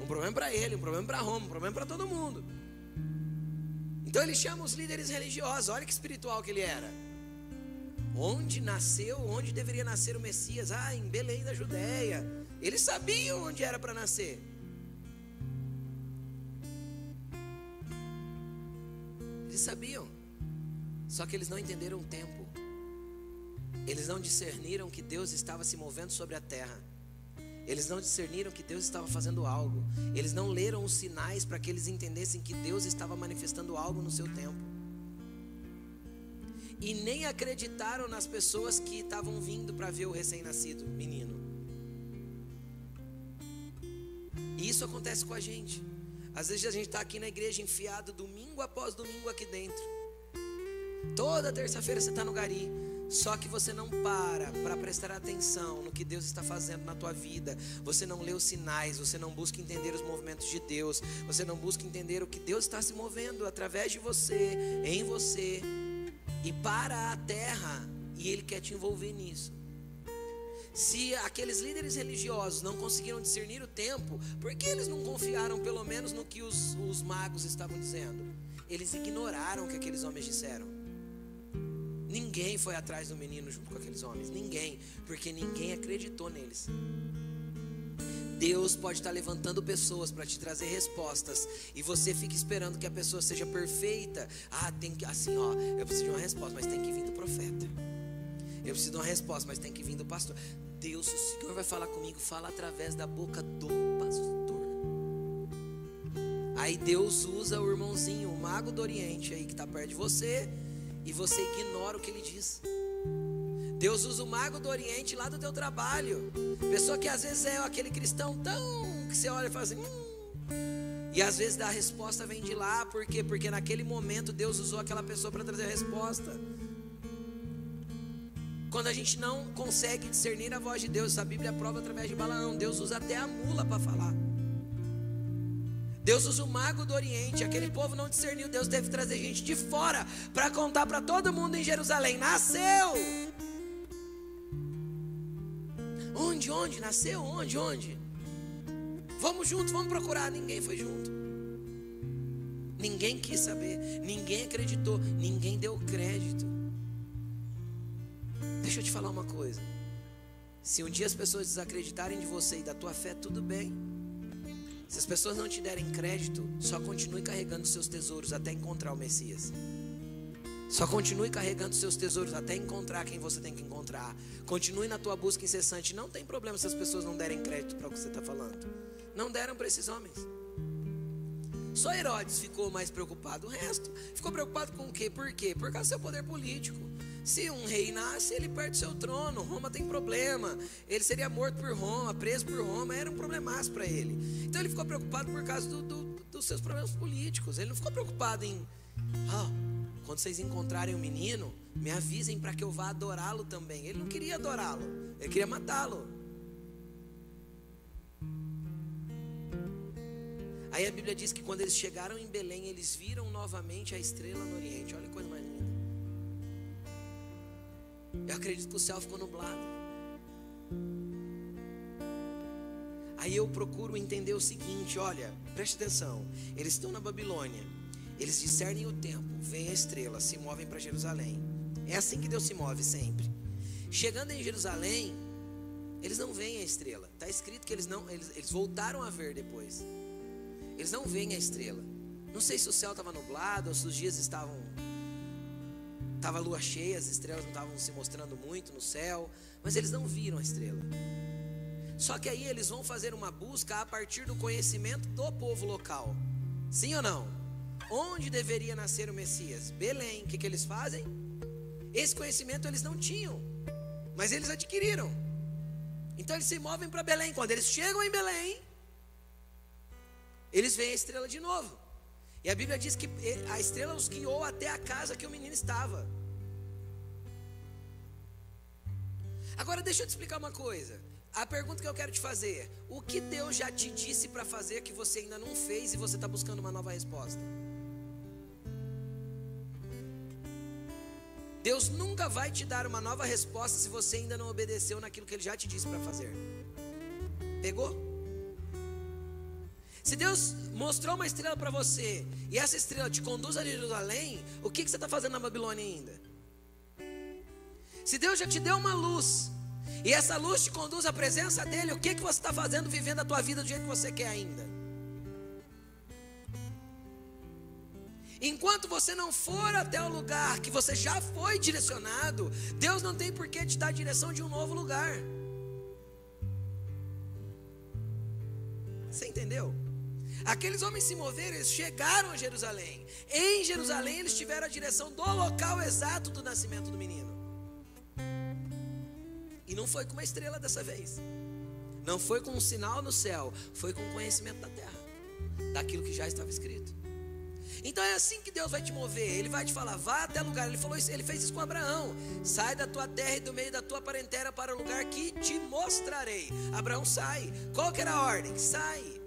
Um problema para ele, um problema para Roma, um problema para todo mundo. Então ele chama os líderes religiosos, olha que espiritual que ele era. Onde nasceu, onde deveria nascer o Messias? Ah, em Belém da Judéia. Eles sabiam onde era para nascer. Eles sabiam. Só que eles não entenderam o tempo. Eles não discerniram que Deus estava se movendo sobre a terra. Eles não discerniram que Deus estava fazendo algo. Eles não leram os sinais para que eles entendessem que Deus estava manifestando algo no seu tempo. E nem acreditaram nas pessoas que estavam vindo para ver o recém-nascido menino. E isso acontece com a gente. Às vezes a gente está aqui na igreja enfiado domingo após domingo aqui dentro. Toda terça-feira você está no gari. Só que você não para para prestar atenção no que Deus está fazendo na tua vida. Você não lê os sinais, você não busca entender os movimentos de Deus, você não busca entender o que Deus está se movendo através de você, em você e para a terra, e ele quer te envolver nisso. Se aqueles líderes religiosos não conseguiram discernir o tempo, por que eles não confiaram pelo menos no que os, os magos estavam dizendo? Eles ignoraram o que aqueles homens disseram. Ninguém foi atrás do menino junto com aqueles homens. Ninguém. Porque ninguém acreditou neles. Deus pode estar levantando pessoas para te trazer respostas e você fica esperando que a pessoa seja perfeita. Ah, tem que assim, ó, eu preciso de uma resposta, mas tem que vir do profeta. Eu preciso de uma resposta, mas tem que vir do pastor. Deus, o Senhor vai falar comigo, fala através da boca do pastor. Aí Deus usa o irmãozinho, o mago do Oriente aí que está perto de você e você ignora o que ele diz. Deus usa o mago do Oriente lá do teu trabalho. Pessoa que às vezes é aquele cristão tão que você olha e fala assim. Hum. E às vezes a resposta vem de lá, por quê? Porque naquele momento Deus usou aquela pessoa para trazer a resposta. Quando a gente não consegue discernir a voz de Deus, a Bíblia prova através de Balaão. Deus usa até a mula para falar. Deus usa o mago do Oriente. Aquele povo não discerniu. Deus teve que trazer gente de fora para contar para todo mundo em Jerusalém: nasceu. Onde, onde? Nasceu? Onde, onde? Vamos juntos, vamos procurar. Ninguém foi junto. Ninguém quis saber. Ninguém acreditou. Ninguém deu crédito. Deixa eu te falar uma coisa. Se um dia as pessoas desacreditarem de você e da tua fé, tudo bem. Se as pessoas não te derem crédito, só continue carregando seus tesouros até encontrar o Messias. Só continue carregando seus tesouros até encontrar quem você tem que encontrar. Continue na tua busca incessante. Não tem problema se as pessoas não derem crédito para o que você está falando. Não deram para esses homens. Só Herodes ficou mais preocupado. O resto ficou preocupado com o quê? Por quê? Por causa do seu poder político. Se um rei nasce, ele perde seu trono. Roma tem problema. Ele seria morto por Roma, preso por Roma. Era um problemaço para ele. Então ele ficou preocupado por causa do, do, dos seus problemas políticos. Ele não ficou preocupado em. Oh, quando vocês encontrarem o um menino, me avisem para que eu vá adorá-lo também. Ele não queria adorá-lo, ele queria matá-lo. Aí a Bíblia diz que quando eles chegaram em Belém, eles viram novamente a estrela no Oriente. Olha que coisa mais. Eu acredito que o céu ficou nublado. Aí eu procuro entender o seguinte: olha, preste atenção. Eles estão na Babilônia, eles discernem o tempo, vem a estrela, se movem para Jerusalém. É assim que Deus se move sempre. Chegando em Jerusalém, eles não veem a estrela. Está escrito que eles não, eles, eles voltaram a ver depois. Eles não veem a estrela. Não sei se o céu estava nublado ou se os dias estavam Estava lua cheia, as estrelas não estavam se mostrando muito no céu, mas eles não viram a estrela. Só que aí eles vão fazer uma busca a partir do conhecimento do povo local. Sim ou não? Onde deveria nascer o Messias? Belém. O que, que eles fazem? Esse conhecimento eles não tinham, mas eles adquiriram. Então eles se movem para Belém. Quando eles chegam em Belém, eles veem a estrela de novo. E a Bíblia diz que a estrela os guiou até a casa que o menino estava. Agora deixa eu te explicar uma coisa. A pergunta que eu quero te fazer: o que Deus já te disse para fazer que você ainda não fez e você está buscando uma nova resposta? Deus nunca vai te dar uma nova resposta se você ainda não obedeceu naquilo que Ele já te disse para fazer. Pegou? Se Deus mostrou uma estrela para você e essa estrela te conduz a Jerusalém, o que, que você está fazendo na Babilônia ainda? Se Deus já te deu uma luz e essa luz te conduz à presença dele, o que, que você está fazendo vivendo a tua vida do jeito que você quer ainda? Enquanto você não for até o lugar que você já foi direcionado, Deus não tem por que te dar a direção de um novo lugar. Você entendeu? Aqueles homens se moveram, eles chegaram a Jerusalém. Em Jerusalém, eles tiveram a direção do local exato do nascimento do menino. E não foi com uma estrela dessa vez. Não foi com um sinal no céu, foi com o conhecimento da terra, daquilo que já estava escrito. Então é assim que Deus vai te mover. Ele vai te falar, vá até lugar. Ele falou isso, ele fez isso com Abraão. Sai da tua terra e do meio da tua parentela para o lugar que te mostrarei. Abraão sai. Qual que era a ordem? Sai.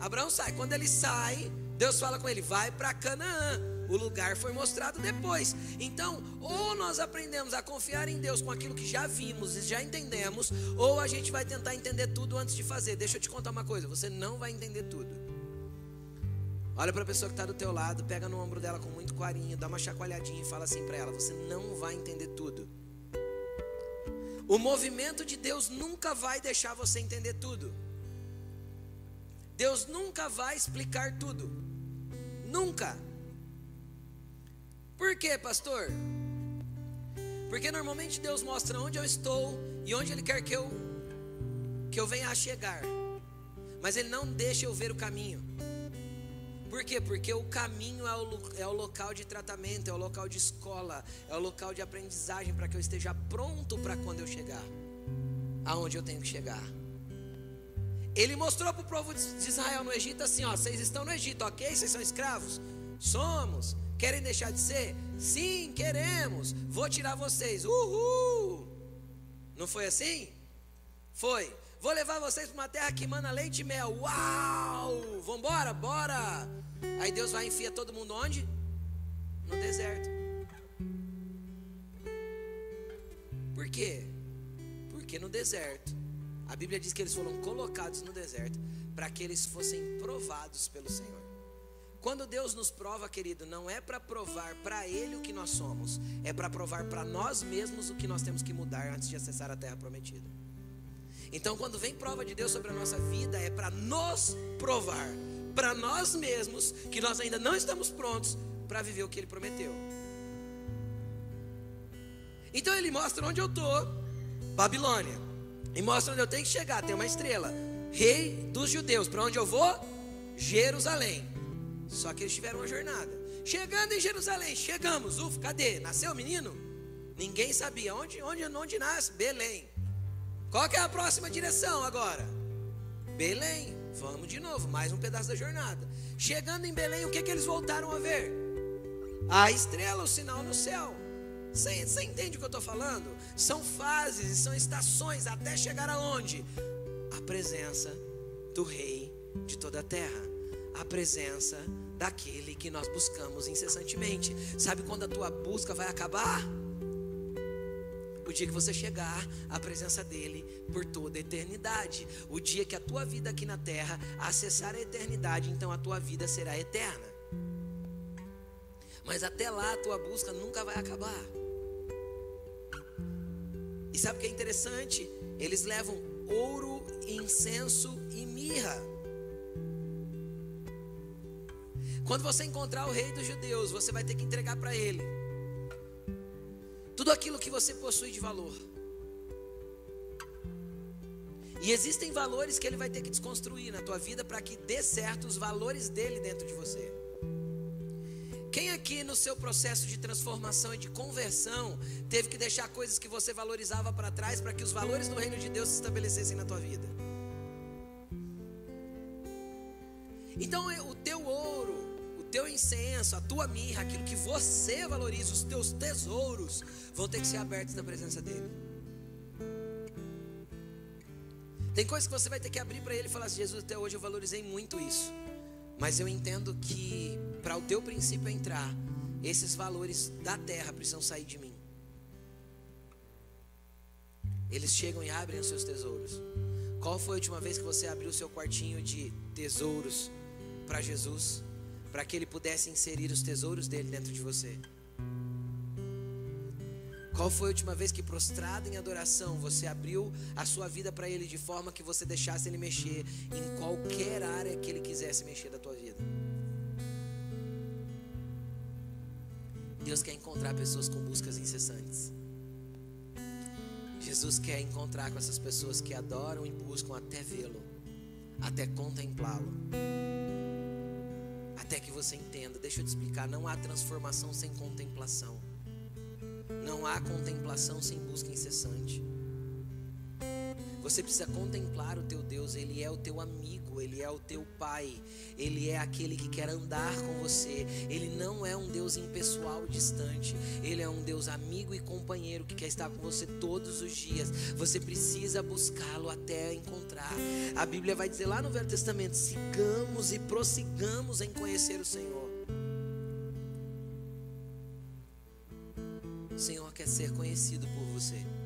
Abraão sai. Quando ele sai, Deus fala com ele: vai para Canaã. O lugar foi mostrado depois. Então, ou nós aprendemos a confiar em Deus com aquilo que já vimos e já entendemos, ou a gente vai tentar entender tudo antes de fazer. Deixa eu te contar uma coisa: você não vai entender tudo. Olha para a pessoa que está do teu lado, pega no ombro dela com muito carinho, dá uma chacoalhadinha e fala assim para ela: você não vai entender tudo. O movimento de Deus nunca vai deixar você entender tudo. Deus nunca vai explicar tudo. Nunca. Por quê, pastor? Porque normalmente Deus mostra onde eu estou e onde Ele quer que eu que eu venha a chegar. Mas Ele não deixa eu ver o caminho. Por quê? Porque o caminho é o, é o local de tratamento, é o local de escola, é o local de aprendizagem para que eu esteja pronto para quando eu chegar aonde eu tenho que chegar. Ele mostrou para o povo de Israel no Egito assim: ó, vocês estão no Egito, ok? Vocês são escravos? Somos. Querem deixar de ser? Sim, queremos. Vou tirar vocês. Uhul! Não foi assim? Foi. Vou levar vocês para uma terra que manda leite e mel. Uau! Vambora, bora! Aí Deus vai enfiar todo mundo onde? No deserto. Por quê? Porque no deserto a Bíblia diz que eles foram colocados no deserto para que eles fossem provados pelo Senhor. Quando Deus nos prova, querido, não é para provar para Ele o que nós somos, é para provar para nós mesmos o que nós temos que mudar antes de acessar a terra prometida. Então, quando vem prova de Deus sobre a nossa vida, é para nos provar, para nós mesmos, que nós ainda não estamos prontos para viver o que Ele prometeu. Então, Ele mostra onde eu estou, Babilônia. E mostra onde eu tenho que chegar. Tem uma estrela. Rei dos judeus. Para onde eu vou? Jerusalém. Só que eles tiveram uma jornada. Chegando em Jerusalém, chegamos. Uf, cadê? Nasceu o menino? Ninguém sabia. Onde, onde, onde nasce? Belém. Qual que é a próxima direção agora? Belém. Vamos de novo, mais um pedaço da jornada. Chegando em Belém, o que, que eles voltaram a ver? A estrela, o sinal no céu. Você, você entende o que eu estou falando? São fases são estações até chegar aonde? A presença do Rei de toda a terra. A presença daquele que nós buscamos incessantemente. Sabe quando a tua busca vai acabar? O dia que você chegar à presença dele por toda a eternidade. O dia que a tua vida aqui na terra acessar a eternidade, então a tua vida será eterna. Mas até lá a tua busca nunca vai acabar. E sabe o que é interessante? Eles levam ouro, incenso e mirra. Quando você encontrar o rei dos judeus, você vai ter que entregar para ele tudo aquilo que você possui de valor. E existem valores que ele vai ter que desconstruir na tua vida para que dê certo os valores dele dentro de você. Quem aqui no seu processo de transformação e de conversão teve que deixar coisas que você valorizava para trás para que os valores do reino de Deus se estabelecessem na tua vida? Então, o teu ouro, o teu incenso, a tua mirra, aquilo que você valoriza, os teus tesouros, vão ter que ser abertos na presença dele. Tem coisas que você vai ter que abrir para ele e falar assim: Jesus, até hoje eu valorizei muito isso. Mas eu entendo que para o teu princípio entrar, esses valores da terra precisam sair de mim. Eles chegam e abrem os seus tesouros. Qual foi a última vez que você abriu o seu quartinho de tesouros para Jesus, para que ele pudesse inserir os tesouros dele dentro de você? Qual foi a última vez que prostrado em adoração você abriu a sua vida para Ele de forma que você deixasse Ele mexer em qualquer área que Ele quisesse mexer da tua Deus quer encontrar pessoas com buscas incessantes. Jesus quer encontrar com essas pessoas que adoram e buscam até vê-lo, até contemplá-lo. Até que você entenda, deixa eu te explicar, não há transformação sem contemplação. Não há contemplação sem busca incessante. Você precisa contemplar o teu Deus, Ele é o teu amigo, Ele é o teu Pai, Ele é aquele que quer andar com você. Ele não é um Deus impessoal distante, Ele é um Deus amigo e companheiro que quer estar com você todos os dias. Você precisa buscá-lo até encontrar. A Bíblia vai dizer lá no Velho Testamento: sigamos e prossigamos em conhecer o Senhor. O Senhor quer ser conhecido por você.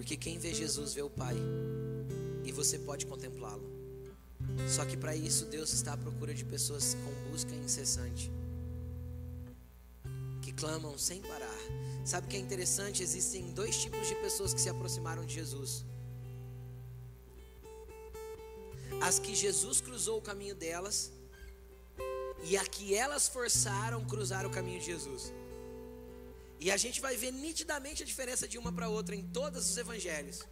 Porque quem vê Jesus vê o Pai. E você pode contemplá-lo. Só que para isso Deus está à procura de pessoas com busca incessante. Que clamam sem parar. Sabe o que é interessante? Existem dois tipos de pessoas que se aproximaram de Jesus. As que Jesus cruzou o caminho delas e a que elas forçaram cruzar o caminho de Jesus. E a gente vai ver nitidamente a diferença de uma para outra em todos os evangelhos.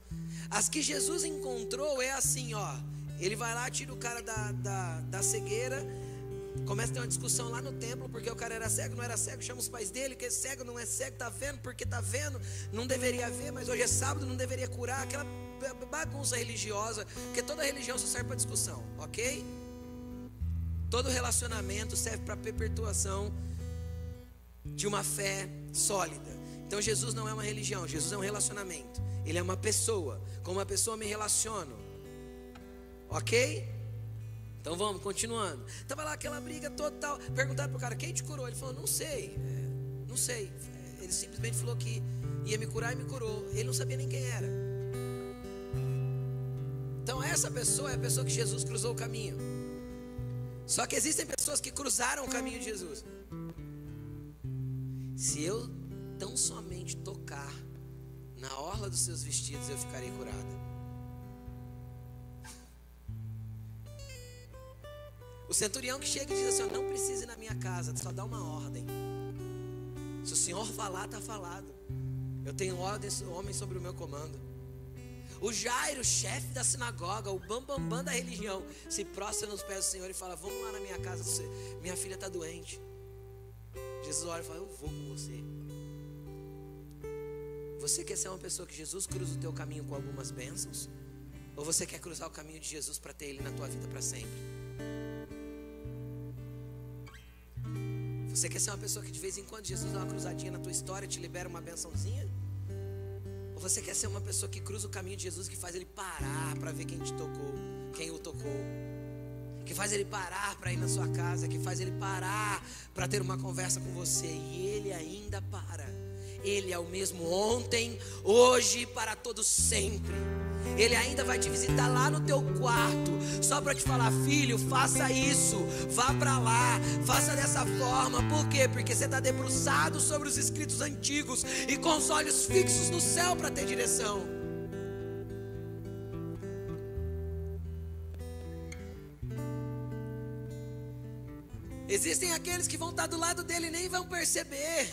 As que Jesus encontrou é assim, ó. Ele vai lá, tira o cara da, da, da cegueira, começa a ter uma discussão lá no templo, porque o cara era cego, não era cego, chama os pais dele, que é cego, não é cego, tá vendo, porque tá vendo, não deveria ver, mas hoje é sábado, não deveria curar, aquela bagunça religiosa, porque toda religião só serve para discussão, ok? Todo relacionamento serve para perpetuação de uma fé sólida. Então Jesus não é uma religião, Jesus é um relacionamento. Ele é uma pessoa. Com uma pessoa me relaciono. Ok? Então vamos, continuando. Tava lá aquela briga total. Perguntaram pro cara, quem te curou? Ele falou, não sei. É, não sei. Ele simplesmente falou que ia me curar e me curou. Ele não sabia nem quem era. Então essa pessoa é a pessoa que Jesus cruzou o caminho. Só que existem pessoas que cruzaram o caminho de Jesus. Se eu tão somente tocar na orla dos seus vestidos, eu ficarei curada. O centurião que chega e diz assim: Não precisa ir na minha casa, só dá uma ordem. Se o Senhor falar, está falado. Eu tenho ordem, homem sobre o meu comando. O Jairo, chefe da sinagoga, o bambambam bam, bam da religião, se prostra nos pés do Senhor e fala: Vamos lá na minha casa, minha filha está doente. Jesus olha e fala: Eu vou com você. Você quer ser uma pessoa que Jesus cruza o teu caminho com algumas bênçãos? Ou você quer cruzar o caminho de Jesus para ter Ele na tua vida para sempre? Você quer ser uma pessoa que de vez em quando Jesus dá uma cruzadinha na tua história e te libera uma bençãozinha? Ou você quer ser uma pessoa que cruza o caminho de Jesus que faz ele parar para ver quem te tocou, quem o tocou? Que faz ele parar para ir na sua casa, que faz ele parar para ter uma conversa com você, e ele ainda para. Ele é o mesmo ontem, hoje, para todo sempre. Ele ainda vai te visitar lá no teu quarto, só para te falar, filho, faça isso, vá para lá, faça dessa forma. Por quê? Porque você está debruçado sobre os escritos antigos e com os olhos fixos no céu para ter direção. Existem aqueles que vão estar do lado dele e nem vão perceber.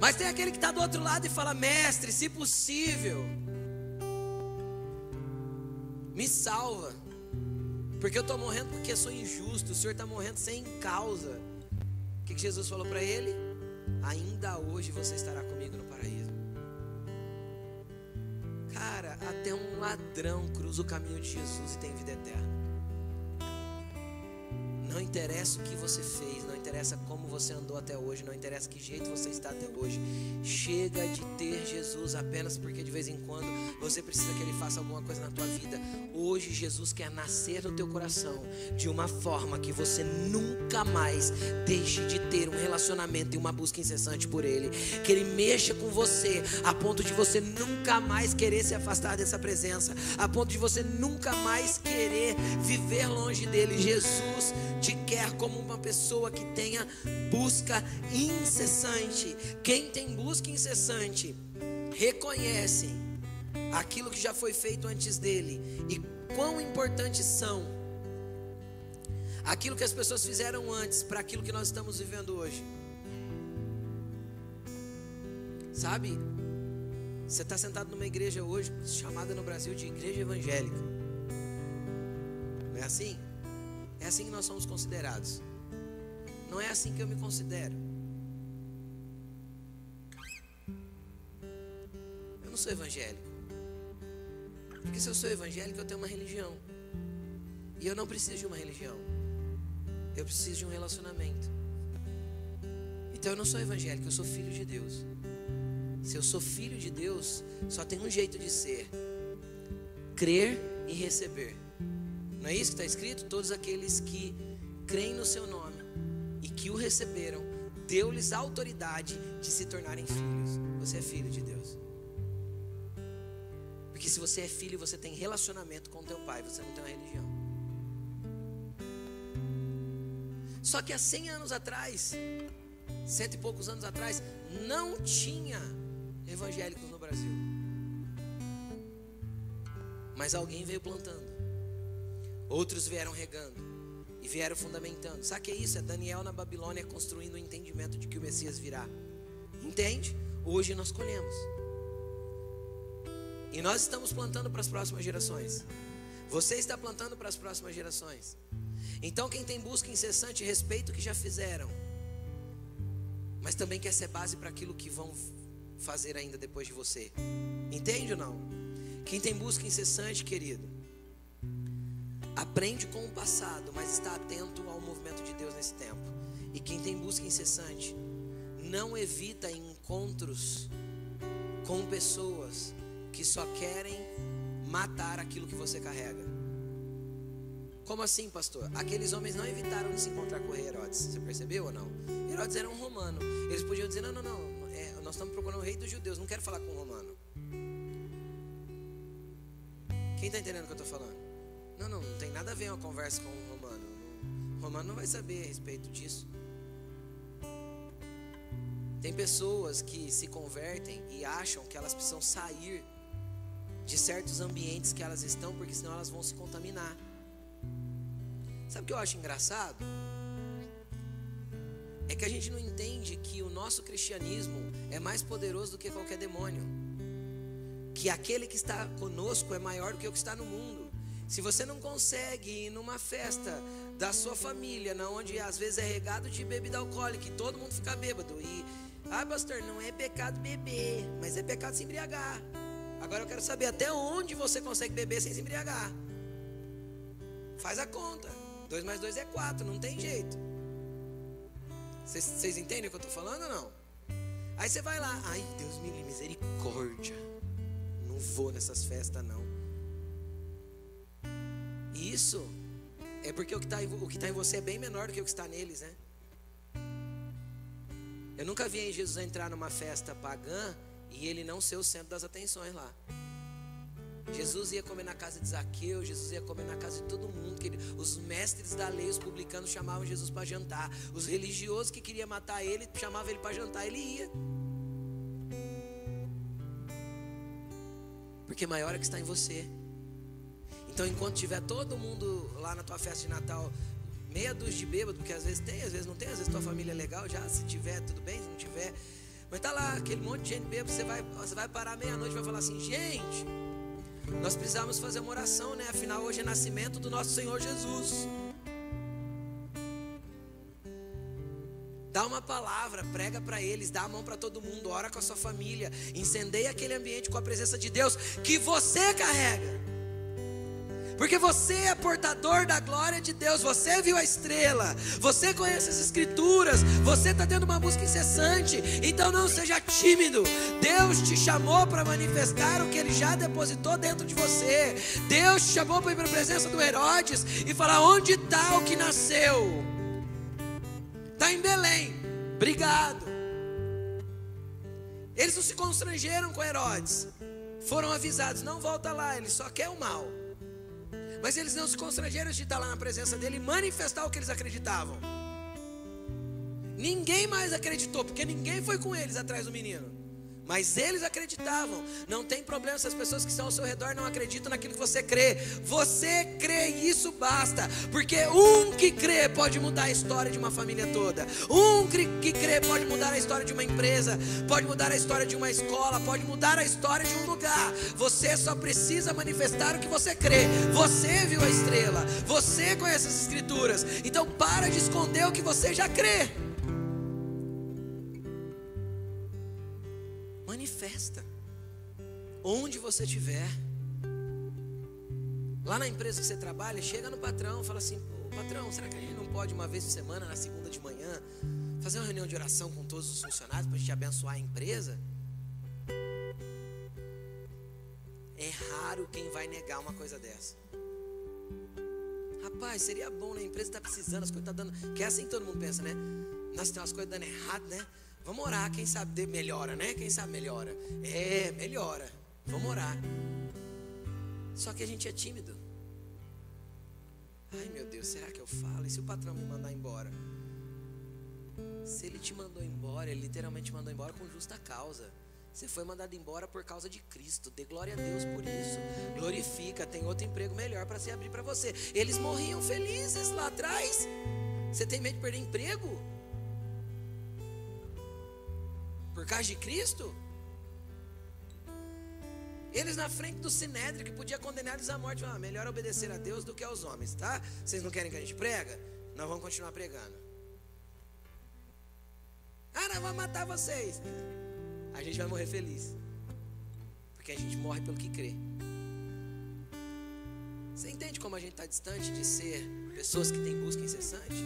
Mas tem aquele que está do outro lado e fala: Mestre, se possível, Me salva. Porque eu estou morrendo porque sou injusto. O Senhor está morrendo sem causa. O que, que Jesus falou para ele? Ainda hoje você estará comigo no paraíso. Cara, até um ladrão cruza o caminho de Jesus e tem vida eterna. Não interessa o que você fez, não interessa como você andou até hoje, não interessa que jeito você está até hoje. Chega de ter Jesus apenas porque de vez em quando você precisa que ele faça alguma coisa na tua vida. Hoje Jesus quer nascer no teu coração de uma forma que você nunca mais deixe de ter um relacionamento e uma busca incessante por ele. Que ele mexa com você a ponto de você nunca mais querer se afastar dessa presença, a ponto de você nunca mais querer viver longe dele. Jesus te quer como uma pessoa que tenha busca incessante. Quem tem busca incessante reconhece aquilo que já foi feito antes dele e quão importantes são aquilo que as pessoas fizeram antes para aquilo que nós estamos vivendo hoje. Sabe? Você está sentado numa igreja hoje, chamada no Brasil de igreja evangélica. Não é assim? É assim que nós somos considerados. Não é assim que eu me considero. Eu não sou evangélico. Porque se eu sou evangélico, eu tenho uma religião. E eu não preciso de uma religião. Eu preciso de um relacionamento. Então eu não sou evangélico, eu sou filho de Deus. Se eu sou filho de Deus, só tem um jeito de ser: crer e receber. Não é isso que está escrito? Todos aqueles que creem no seu nome e que o receberam, deu-lhes autoridade de se tornarem filhos. Você é filho de Deus. Porque se você é filho, você tem relacionamento com teu pai, você não tem uma religião. Só que há 100 anos atrás, cento e poucos anos atrás, não tinha evangélicos no Brasil. Mas alguém veio plantando. Outros vieram regando e vieram fundamentando. Sabe o que é isso? É Daniel na Babilônia construindo o entendimento de que o Messias virá. Entende? Hoje nós colhemos. E nós estamos plantando para as próximas gerações. Você está plantando para as próximas gerações. Então, quem tem busca incessante, respeita o que já fizeram, mas também quer ser base para aquilo que vão fazer ainda depois de você. Entende ou não? Quem tem busca incessante, querido, aprende com o passado, mas está atento ao movimento de Deus nesse tempo. E quem tem busca incessante, não evita encontros com pessoas que só querem matar aquilo que você carrega. Como assim, pastor? Aqueles homens não evitaram de se encontrar com Herodes. Você percebeu ou não? Herodes era um romano. Eles podiam dizer: não, não, não. É, nós estamos procurando o rei dos judeus. Não quero falar com um romano. Quem está entendendo o que eu estou falando? Não, não, não tem nada a ver uma conversa com um romano. O romano não vai saber a respeito disso. Tem pessoas que se convertem e acham que elas precisam sair de certos ambientes que elas estão, porque senão elas vão se contaminar. Sabe o que eu acho engraçado? É que a gente não entende que o nosso cristianismo é mais poderoso do que qualquer demônio. Que aquele que está conosco é maior do que o que está no mundo. Se você não consegue ir numa festa da sua família, na onde às vezes é regado de bebida alcoólica e todo mundo fica bêbado e ah, pastor, não é pecado beber, mas é pecado se embriagar. Agora eu quero saber até onde você consegue beber sem se embriagar. Faz a conta. 2 mais 2 é 4, não tem jeito. Vocês entendem o que eu estou falando ou não? Aí você vai lá, ai Deus me misericórdia. Não vou nessas festas não. Isso é porque o que está em, tá em você é bem menor do que o que está neles, né? Eu nunca vi Jesus entrar numa festa pagã e ele não ser o centro das atenções lá. Jesus ia comer na casa de Zaqueu, Jesus ia comer na casa de todo mundo. Ele, os mestres da lei, os publicanos chamavam Jesus para jantar. Os religiosos que queriam matar ele, chamavam ele para jantar, ele ia. Porque maior é que está em você. Então, enquanto tiver todo mundo lá na tua festa de Natal, meia dúzia de bêbado, porque às vezes tem, às vezes não tem, às vezes tua família é legal, já se tiver, tudo bem, se não tiver. Mas tá lá, aquele monte de gente bêbado, você vai, você vai parar meia-noite e vai falar assim, gente, Nós precisamos fazer uma oração, né? Afinal, hoje é nascimento do nosso Senhor Jesus. Dá uma palavra, prega para eles, dá a mão para todo mundo, ora com a sua família, incendeia aquele ambiente com a presença de Deus que você carrega. Porque você é portador da glória de Deus, você viu a estrela, você conhece as escrituras, você está tendo uma busca incessante, então não seja tímido. Deus te chamou para manifestar o que ele já depositou dentro de você. Deus te chamou para ir para a presença do Herodes e falar: onde está o que nasceu? Está em Belém, obrigado. Eles não se constrangeram com Herodes, foram avisados: não volta lá, ele só quer o mal. Mas eles não se constrangeram de estar lá na presença dele e manifestar o que eles acreditavam. Ninguém mais acreditou, porque ninguém foi com eles atrás do menino. Mas eles acreditavam. Não tem problema se as pessoas que estão ao seu redor não acreditam naquilo que você crê. Você crê e isso basta. Porque um que crê pode mudar a história de uma família toda. Um que crê pode mudar a história de uma empresa, pode mudar a história de uma escola, pode mudar a história de um lugar. Você só precisa manifestar o que você crê. Você viu a estrela, você conhece as escrituras. Então para de esconder o que você já crê. Manifesta. Onde você estiver. Lá na empresa que você trabalha, chega no patrão, fala assim: patrão, será que a gente não pode uma vez por semana, na segunda de manhã, fazer uma reunião de oração com todos os funcionários para a gente abençoar a empresa? É raro quem vai negar uma coisa dessa. Rapaz, seria bom, né? A empresa está precisando, as coisas estão tá dando. Que é assim que todo mundo pensa, né? Nossa, tem umas coisas dando errado, né? Vamos orar, quem sabe melhora, né? Quem sabe melhora. É, melhora. Vamos orar. Só que a gente é tímido. Ai meu Deus, será que eu falo? E se o patrão me mandar embora? Se ele te mandou embora, ele literalmente mandou embora com justa causa. Você foi mandado embora por causa de Cristo. Dê glória a Deus por isso. Glorifica, tem outro emprego melhor para se abrir para você. Eles morriam felizes lá atrás. Você tem medo de perder emprego? Causa de Cristo? Eles na frente do Sinédrio, que podia condenar eles à morte, falaram, ah, melhor obedecer a Deus do que aos homens, tá? Vocês não querem que a gente prega? Nós vamos continuar pregando. Ah, nós vamos matar vocês. A gente vai morrer feliz. Porque a gente morre pelo que crê. Você entende como a gente está distante de ser pessoas que têm busca incessante?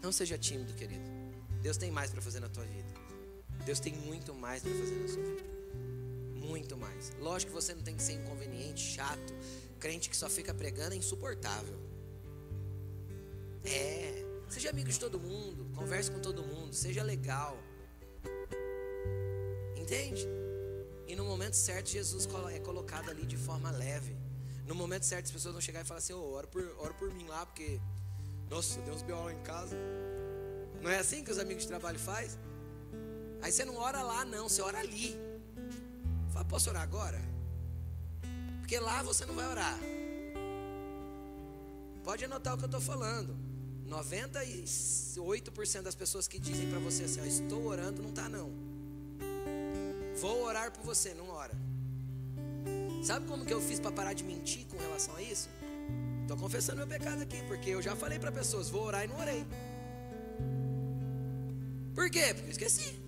Não seja tímido, querido. Deus tem mais para fazer na tua vida. Deus tem muito mais para fazer na sua vida. Muito mais. Lógico que você não tem que ser inconveniente, chato. Crente que só fica pregando é insuportável. É. Seja amigo de todo mundo. Converse com todo mundo. Seja legal. Entende? E no momento certo, Jesus é colocado ali de forma leve. No momento certo, as pessoas vão chegar e falar assim: oh, ora, por, ora por mim lá, porque, nossa, Deus me olha em casa. Não é assim que os amigos de trabalho faz? Aí você não ora lá, não, você ora ali. Fala, posso orar agora? Porque lá você não vai orar. Pode anotar o que eu estou falando. 98% das pessoas que dizem para você assim, ó, estou orando, não está não. Vou orar por você, não ora. Sabe como que eu fiz para parar de mentir com relação a isso? Estou confessando meu pecado aqui, porque eu já falei para pessoas, vou orar e não orei. Por quê? Porque eu esqueci.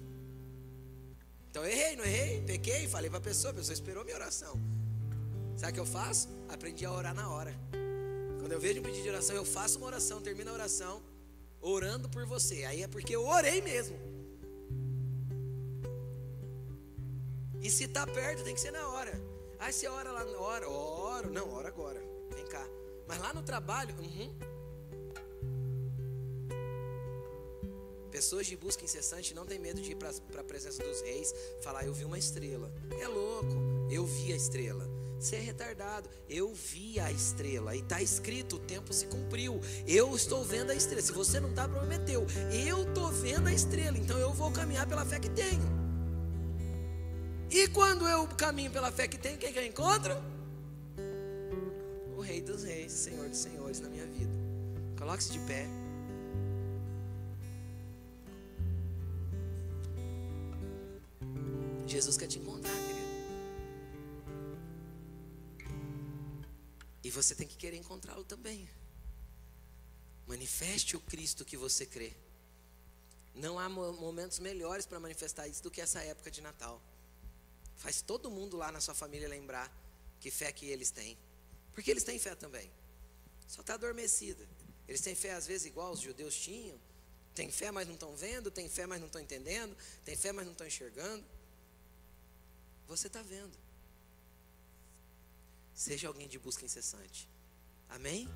Então eu errei, não errei, pequei, falei para a pessoa, a pessoa esperou minha oração. Sabe o que eu faço? Aprendi a orar na hora. Quando eu vejo um pedido de oração, eu faço uma oração, termino a oração, orando por você. Aí é porque eu orei mesmo. E se está perto, tem que ser na hora. Aí você ora lá, ora, oro, não, ora agora. Vem cá. Mas lá no trabalho, uhum, Pessoas de busca incessante não tem medo de ir para a presença dos reis, falar: Eu vi uma estrela. É louco, eu vi a estrela. Você é retardado, eu vi a estrela. E está escrito: o tempo se cumpriu. Eu estou vendo a estrela. Se você não está, prometeu. Eu estou vendo a estrela, então eu vou caminhar pela fé que tenho. E quando eu caminho pela fé que tenho, quem que eu encontro? O Rei dos Reis, Senhor dos Senhores na minha vida. Coloque-se de pé. Jesus quer te encontrar, querido. E você tem que querer encontrá-lo também. Manifeste o Cristo que você crê. Não há momentos melhores para manifestar isso do que essa época de Natal. Faz todo mundo lá na sua família lembrar que fé que eles têm. Porque eles têm fé também. Só está adormecida. Eles têm fé às vezes igual os judeus tinham. Tem fé, mas não estão vendo. Tem fé, mas não estão entendendo. Tem fé, mas não estão enxergando. Você está vendo. Seja alguém de busca incessante. Amém?